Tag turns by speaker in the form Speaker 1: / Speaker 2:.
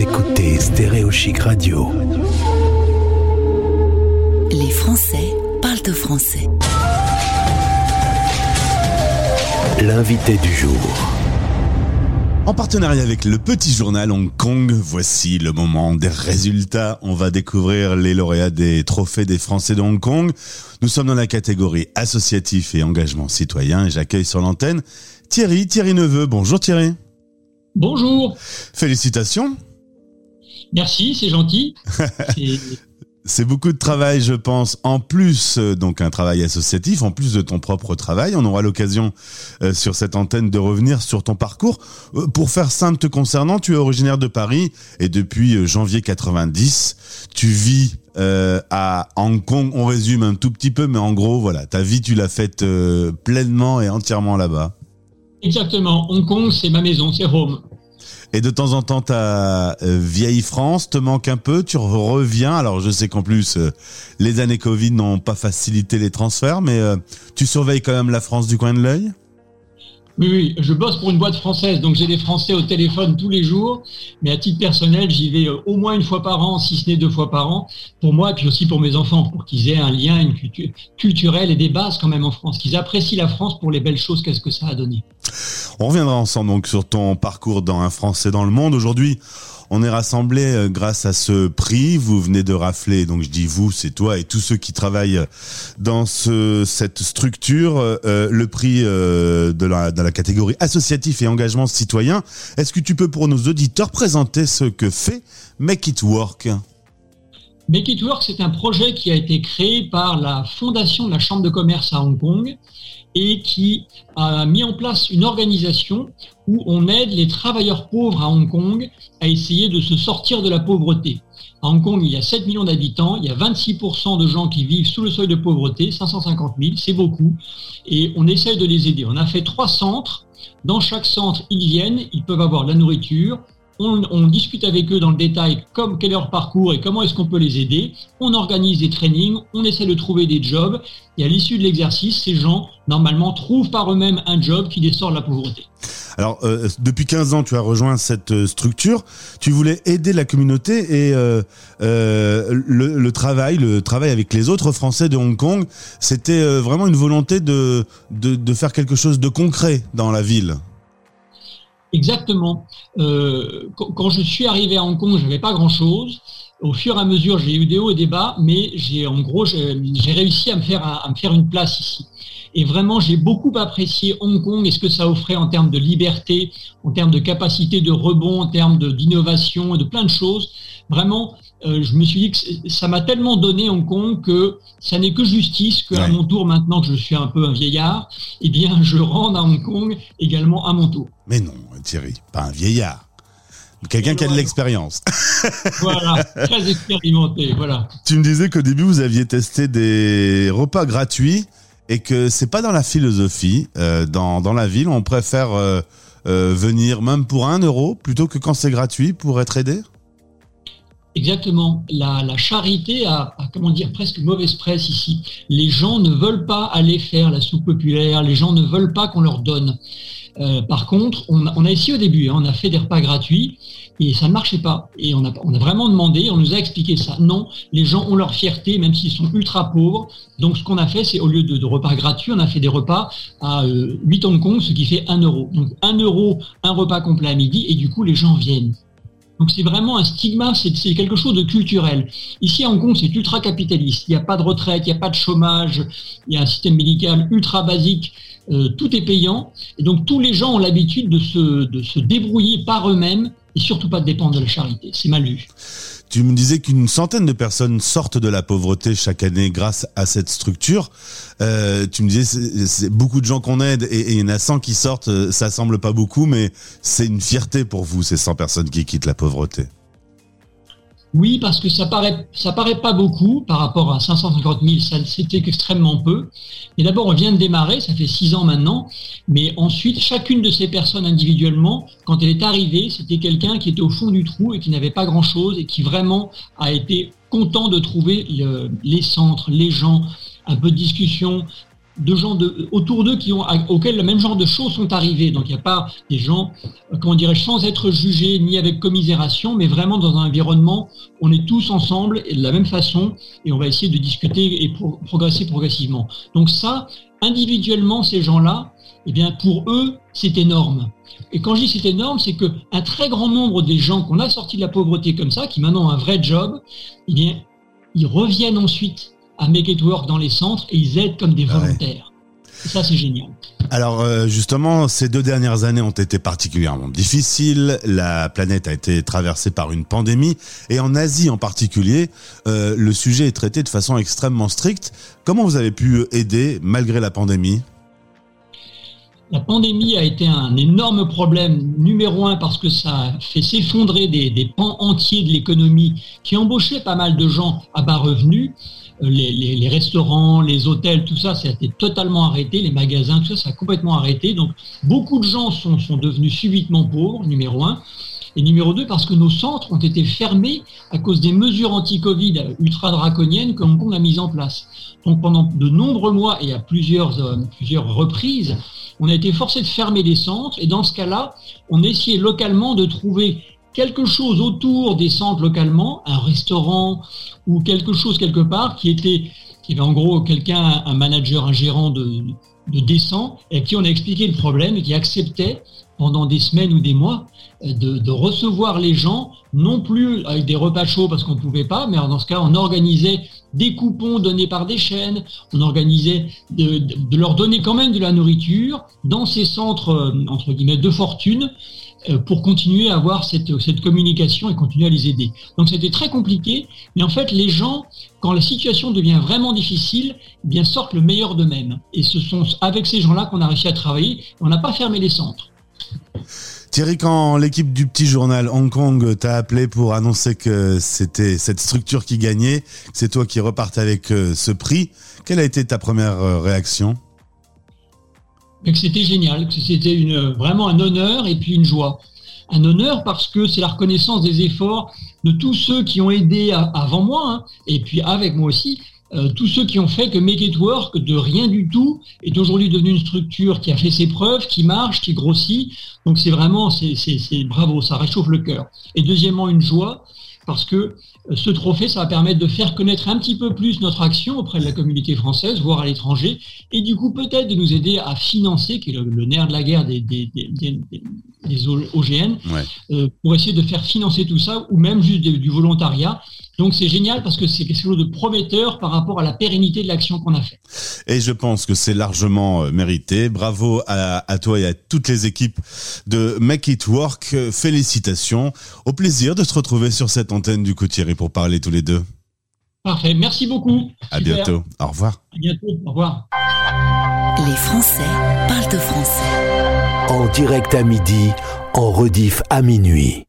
Speaker 1: Vous écoutez Stéréo Chic Radio.
Speaker 2: Les Français parlent au français.
Speaker 1: L'invité du jour.
Speaker 3: En partenariat avec le Petit Journal Hong Kong, voici le moment des résultats. On va découvrir les lauréats des trophées des Français de Hong Kong. Nous sommes dans la catégorie associatif et engagement citoyen et j'accueille sur l'antenne Thierry, Thierry Neveu. Bonjour Thierry.
Speaker 4: Bonjour.
Speaker 3: Félicitations.
Speaker 4: Merci, c'est gentil.
Speaker 3: C'est beaucoup de travail, je pense. En plus, euh, donc un travail associatif, en plus de ton propre travail, on aura l'occasion euh, sur cette antenne de revenir sur ton parcours. Euh, pour faire simple te concernant, tu es originaire de Paris et depuis janvier 90, tu vis à Hong Kong. On résume un tout petit peu, mais en gros, voilà, ta vie, tu l'as faite pleinement et entièrement là-bas.
Speaker 4: Exactement. Hong Kong, c'est ma maison, c'est home.
Speaker 3: Et de temps en temps, ta euh, vieille France te manque un peu, tu reviens. Alors je sais qu'en plus, euh, les années Covid n'ont pas facilité les transferts, mais euh, tu surveilles quand même la France du coin de l'œil?
Speaker 4: Oui, je bosse pour une boîte française, donc j'ai des Français au téléphone tous les jours. Mais à titre personnel, j'y vais au moins une fois par an, si ce n'est deux fois par an, pour moi et puis aussi pour mes enfants, pour qu'ils aient un lien, une culture culturelle et des bases quand même en France, qu'ils apprécient la France pour les belles choses qu'est-ce que ça a donné.
Speaker 3: On reviendra ensemble donc sur ton parcours dans Un Français dans le monde. Aujourd'hui, on est rassemblés euh, grâce à ce prix. Vous venez de rafler, donc je dis vous, c'est toi et tous ceux qui travaillent dans ce, cette structure, euh, le prix euh, de la catégorie associatif et engagement citoyen. Est-ce que tu peux pour nos auditeurs présenter ce que fait Make It Work?
Speaker 4: Make It Work, c'est un projet qui a été créé par la fondation de la Chambre de commerce à Hong Kong et qui a mis en place une organisation où on aide les travailleurs pauvres à Hong Kong à essayer de se sortir de la pauvreté. À Hong Kong, il y a 7 millions d'habitants, il y a 26% de gens qui vivent sous le seuil de pauvreté, 550 000, c'est beaucoup, et on essaye de les aider. On a fait trois centres. Dans chaque centre, ils viennent, ils peuvent avoir de la nourriture, on, discute avec eux dans le détail comme quel est leur parcours et comment est-ce qu'on peut les aider. On organise des trainings, on essaie de trouver des jobs et à l'issue de l'exercice, ces gens normalement trouvent par eux-mêmes un job qui les sort de la pauvreté.
Speaker 3: Alors euh, depuis 15 ans, tu as rejoint cette euh, structure. Tu voulais aider la communauté et euh, le, travail, le travail avec les autres Français de Hong Kong, c'était vraiment une volonté de, de faire quelque chose de concret dans la ville.
Speaker 4: Exactement. Euh, quand, je suis arrivé à Hong Kong, je n'avais pas grand-chose. Au fur et à mesure, j'ai eu des hauts et des bas, mais j'ai en gros, j'ai réussi à me faire à, me faire une place ici. Et vraiment, j'ai beaucoup apprécié Hong Kong et ce que ça offrait en termes de liberté, en termes de capacité de rebond, en termes d'innovation et de plein de choses. Vraiment, euh, je me suis dit que ça m'a tellement donné Hong Kong que ça n'est que justice qu'à mon tour, maintenant que je suis un peu un vieillard, eh bien, je rende à Hong Kong également à mon tour.
Speaker 3: Mais non, Thierry, pas un vieillard. Quelqu'un qui a de l'expérience.
Speaker 4: voilà, très expérimenté, voilà.
Speaker 3: Tu me disais qu'au début, vous aviez testé des repas gratuits et que c'est pas dans la philosophie. Euh, dans, dans la ville, on préfère euh, venir même pour un euro plutôt que quand c'est gratuit pour être aidé?
Speaker 4: Exactement. La, charité a, comment dire, presque mauvaise presse ici. Les gens ne veulent pas aller faire la soupe populaire, les gens ne veulent pas qu'on leur donne. Euh, par contre, on a, essayé au début, hein, on a fait des repas gratuits et ça ne marchait pas. Et on a, vraiment demandé, on nous a expliqué ça. Non, les gens ont leur fierté, même s'ils sont ultra pauvres. Donc ce qu'on a fait, c'est au lieu de, repas gratuits, on a fait des repas à 8 euh, Hong Kong, ce qui fait 1 euro. Donc 1 euro, un repas complet à midi, et du coup les gens viennent. Donc c'est vraiment un stigma, c'est quelque chose de culturel. Ici à Hong Kong, c'est ultra capitaliste. Il n'y a pas de retraite, il n'y a pas de chômage, il y a un système médical ultra basique. Euh, tout est payant. Et donc tous les gens ont l'habitude de se, de se débrouiller par eux-mêmes et surtout pas de dépendre de la charité. C'est mal vu.
Speaker 3: Tu me disais qu'une centaine de personnes sortent de la pauvreté chaque année grâce à cette structure. Euh, tu me disais c'est beaucoup de gens qu'on aide et, il y en a 100 qui sortent. Euh, ça semble pas beaucoup, mais c'est une fierté pour vous ces 100 personnes qui quittent la pauvreté.
Speaker 4: Oui, parce que ça paraît, paraît pas beaucoup par rapport à 550 000, ça c'était extrêmement peu. Et d'abord, on vient de démarrer, ça fait six ans maintenant, mais ensuite, chacune de ces personnes individuellement, quand elle est arrivée, c'était quelqu'un qui était au fond du trou et qui n'avait pas grand-chose et qui vraiment a été content de trouver les centres, les gens, un peu de discussion, de gens de, autour d'eux qui ont, auxquels le même genre de choses sont arrivées. Donc il n'y a pas des gens, comment dirais-je, sans être jugés ni avec commisération, mais vraiment dans un environnement où on est tous ensemble et de la même façon et on va essayer de discuter et progresser progressivement. Donc ça, individuellement, ces gens-là, eh bien pour eux, c'est énorme. Et quand je dis c'est énorme, c'est que un très grand nombre des gens qu'on a sortis de la pauvreté comme ça, qui maintenant ont un vrai job, eh bien, ils reviennent ensuite à Make It Work dans les centres et ils aident comme des ah volontaires. Et ça, c'est génial.
Speaker 3: Alors euh, justement, ces deux dernières années ont été particulièrement difficiles. La planète a été traversée par une pandémie et en Asie en particulier, euh, le sujet est traité de façon extrêmement stricte. Comment vous avez pu aider malgré la pandémie?
Speaker 4: La pandémie a été un énorme problème, numéro un, parce que ça a fait s'effondrer des, pans entiers de l'économie qui embauchaient pas mal de gens à bas revenus les, restaurants, les hôtels, tout ça, ça a été totalement arrêté, les magasins, tout ça, ça a complètement arrêté. Donc, beaucoup de gens sont devenus subitement pauvres, numéro un. Et numéro deux, parce que nos centres ont été fermés à cause des mesures anti-Covid ultra draconiennes que Hong Kong a mises en place. Donc pendant de nombreux mois et à plusieurs, euh, plusieurs reprises, on a été forcé de fermer les centres. Et dans ce cas-là, on essayait localement de trouver quelque chose autour des centres localement, un restaurant ou quelque chose quelque part qui était, qui avait en gros quelqu'un, un manager, un gérant de, de décent, et qui on a expliqué le problème et qui acceptait pendant des semaines ou des mois de, de recevoir les gens, non plus avec des repas chauds parce qu'on ne pouvait pas, mais dans ce cas, on organisait des coupons donnés par des chaînes, on organisait de, leur donner quand même de la nourriture dans ces centres, euh, entre guillemets, de fortune, euh, pour continuer à avoir cette, communication et continuer à les aider. Donc c'était très compliqué, mais en fait les gens, quand la situation devient vraiment difficile, eh bien sortent le meilleur d'eux-mêmes. Et ce sont avec ces gens-là qu'on a réussi à travailler. On n'a pas fermé les centres.
Speaker 3: Thierry, quand l'équipe du petit journal Hong Kong t'a appelé pour annoncer que c'était cette structure qui gagnait, que c'est toi qui repartais avec euh, ce prix, quelle a été ta première euh, réaction?
Speaker 4: Mais que c'était génial, que c'était une, vraiment un honneur et puis une joie. Un honneur parce que c'est la reconnaissance des efforts de tous ceux qui ont aidé avant moi, hein, et puis avec moi aussi, euh, tous ceux qui ont fait que Make It Work, de rien du tout, est aujourd'hui devenu une structure qui a fait ses preuves, qui marche, qui grossit. Donc c'est vraiment, c'est bravo, ça réchauffe le cœur. Et deuxièmement, une joie, parce que ce trophée, ça va permettre de faire connaître un petit peu plus notre action auprès de la communauté française, voire à l'étranger, et du coup peut-être de nous aider à financer, qui est le, nerf de la guerre des, des, OGN, euh, pour essayer de faire financer tout ça, ou même juste du volontariat. Donc c'est génial parce que c'est quelque chose de prometteur par rapport à la pérennité de l'action qu'on a fait.
Speaker 3: Et je pense que c'est largement euh, mérité. Bravo à, à, toi et à toutes les équipes de Make It Work. Félicitations. Au plaisir de se retrouver sur cette antenne du coup Thierry pour parler tous les deux.
Speaker 4: Parfait. Merci beaucoup.
Speaker 3: À bientôt. Au revoir.
Speaker 4: À bientôt. Au revoir.
Speaker 2: Les Français parlent de français.
Speaker 1: En direct à midi, en rediff à minuit.